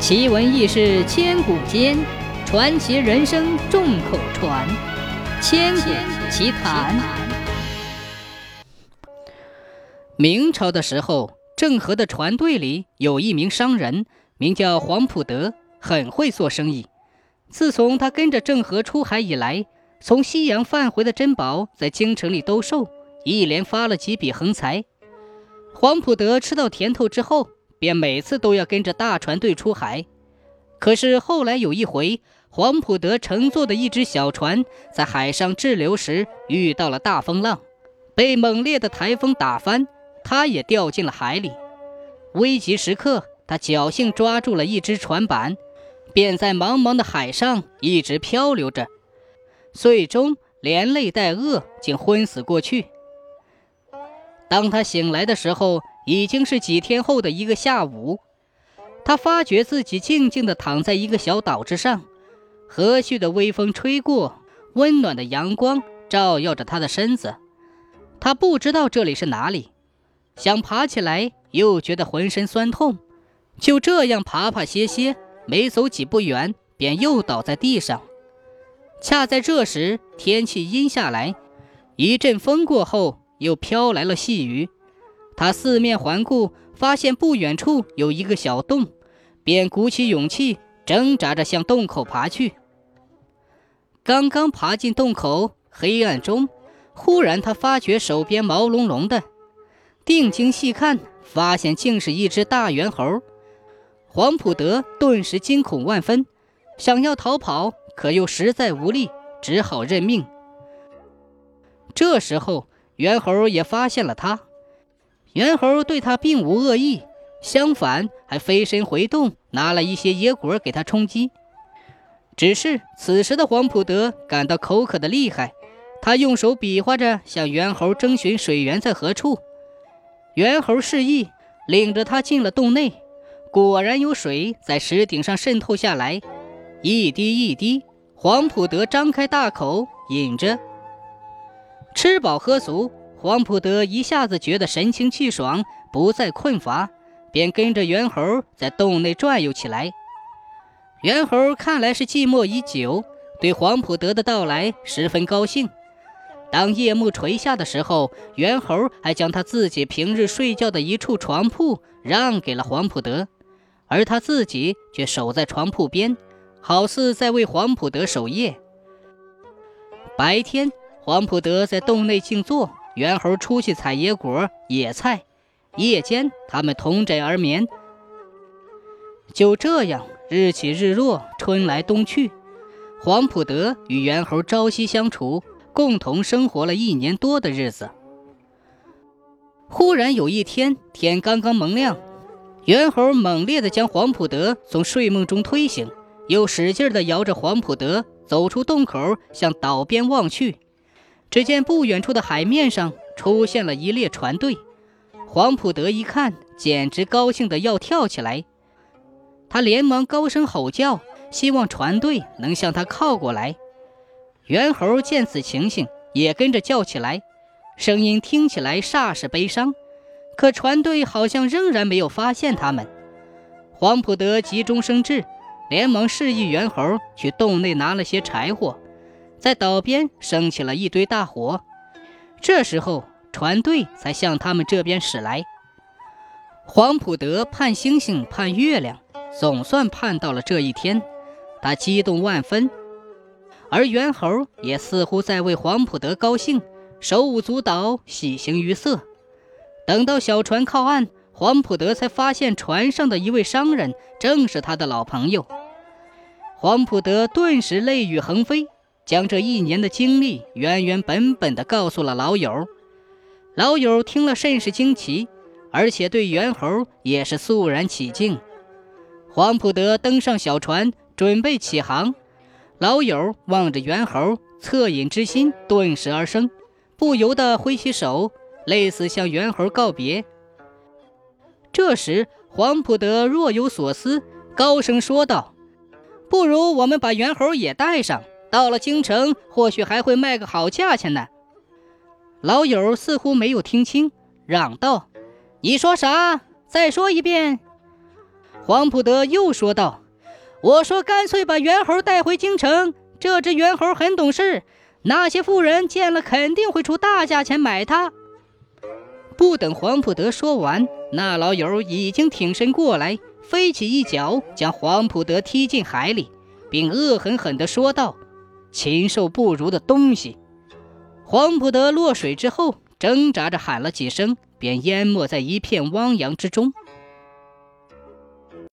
奇闻异事千古间，传奇人生众口传。千古奇谈。明朝的时候，郑和的船队里有一名商人，名叫黄埔德，很会做生意。自从他跟着郑和出海以来，从西洋贩回的珍宝在京城里兜售，一连发了几笔横财。黄埔德吃到甜头之后。便每次都要跟着大船队出海，可是后来有一回，黄埔德乘坐的一只小船在海上滞留时遇到了大风浪，被猛烈的台风打翻，他也掉进了海里。危急时刻，他侥幸抓住了一只船板，便在茫茫的海上一直漂流着，最终连累带饿，竟昏死过去。当他醒来的时候，已经是几天后的一个下午，他发觉自己静静地躺在一个小岛之上，和煦的微风吹过，温暖的阳光照耀着他的身子。他不知道这里是哪里，想爬起来，又觉得浑身酸痛，就这样爬爬歇歇，没走几步远，便又倒在地上。恰在这时，天气阴下来，一阵风过后，又飘来了细雨。他四面环顾，发现不远处有一个小洞，便鼓起勇气，挣扎着向洞口爬去。刚刚爬进洞口，黑暗中，忽然他发觉手边毛茸茸的，定睛细看，发现竟是一只大猿猴。黄普德顿时惊恐万分，想要逃跑，可又实在无力，只好认命。这时候，猿猴也发现了他。猿猴对他并无恶意，相反还飞身回洞，拿了一些野果给他充饥。只是此时的黄埔德感到口渴的厉害，他用手比划着向猿猴征询水源在何处。猿猴示意，领着他进了洞内，果然有水在石顶上渗透下来，一滴一滴。黄埔德张开大口饮着，吃饱喝足。黄埔德一下子觉得神清气爽，不再困乏，便跟着猿猴在洞内转悠起来。猿猴看来是寂寞已久，对黄埔德的到来十分高兴。当夜幕垂下的时候，猿猴还将他自己平日睡觉的一处床铺让给了黄埔德，而他自己却守在床铺边，好似在为黄埔德守夜。白天，黄埔德在洞内静坐。猿猴出去采野果、野菜，夜间他们同枕而眠。就这样，日起日落，春来冬去，黄普德与猿猴朝夕相处，共同生活了一年多的日子。忽然有一天，天刚刚蒙亮，猿猴猛烈地将黄普德从睡梦中推醒，又使劲地摇着黄普德走出洞口，向岛边望去。只见不远处的海面上出现了一列船队，黄埔德一看，简直高兴得要跳起来。他连忙高声吼叫，希望船队能向他靠过来。猿猴见此情形，也跟着叫起来，声音听起来煞是悲伤。可船队好像仍然没有发现他们。黄埔德急中生智，连忙示意猿猴去洞内拿了些柴火。在岛边升起了一堆大火，这时候船队才向他们这边驶来。黄普德盼星星盼月亮，总算盼到了这一天，他激动万分。而猿猴也似乎在为黄普德高兴，手舞足蹈，喜形于色。等到小船靠岸，黄普德才发现船上的一位商人正是他的老朋友。黄普德顿时泪雨横飞。将这一年的经历原原本本的告诉了老友，老友听了甚是惊奇，而且对猿猴也是肃然起敬。黄埔德登上小船，准备起航。老友望着猿猴，恻隐之心顿时而生，不由得挥起手，类似向猿猴告别。这时，黄埔德若有所思，高声说道：“不如我们把猿猴也带上。”到了京城，或许还会卖个好价钱呢。老友似乎没有听清，嚷道：“你说啥？再说一遍。”黄埔德又说道：“我说干脆把猿猴带回京城，这只猿猴很懂事，那些富人见了肯定会出大价钱买它。”不等黄埔德说完，那老友已经挺身过来，飞起一脚将黄埔德踢进海里，并恶狠狠地说道：“禽兽不如的东西！”黄普德落水之后，挣扎着喊了几声，便淹没在一片汪洋之中。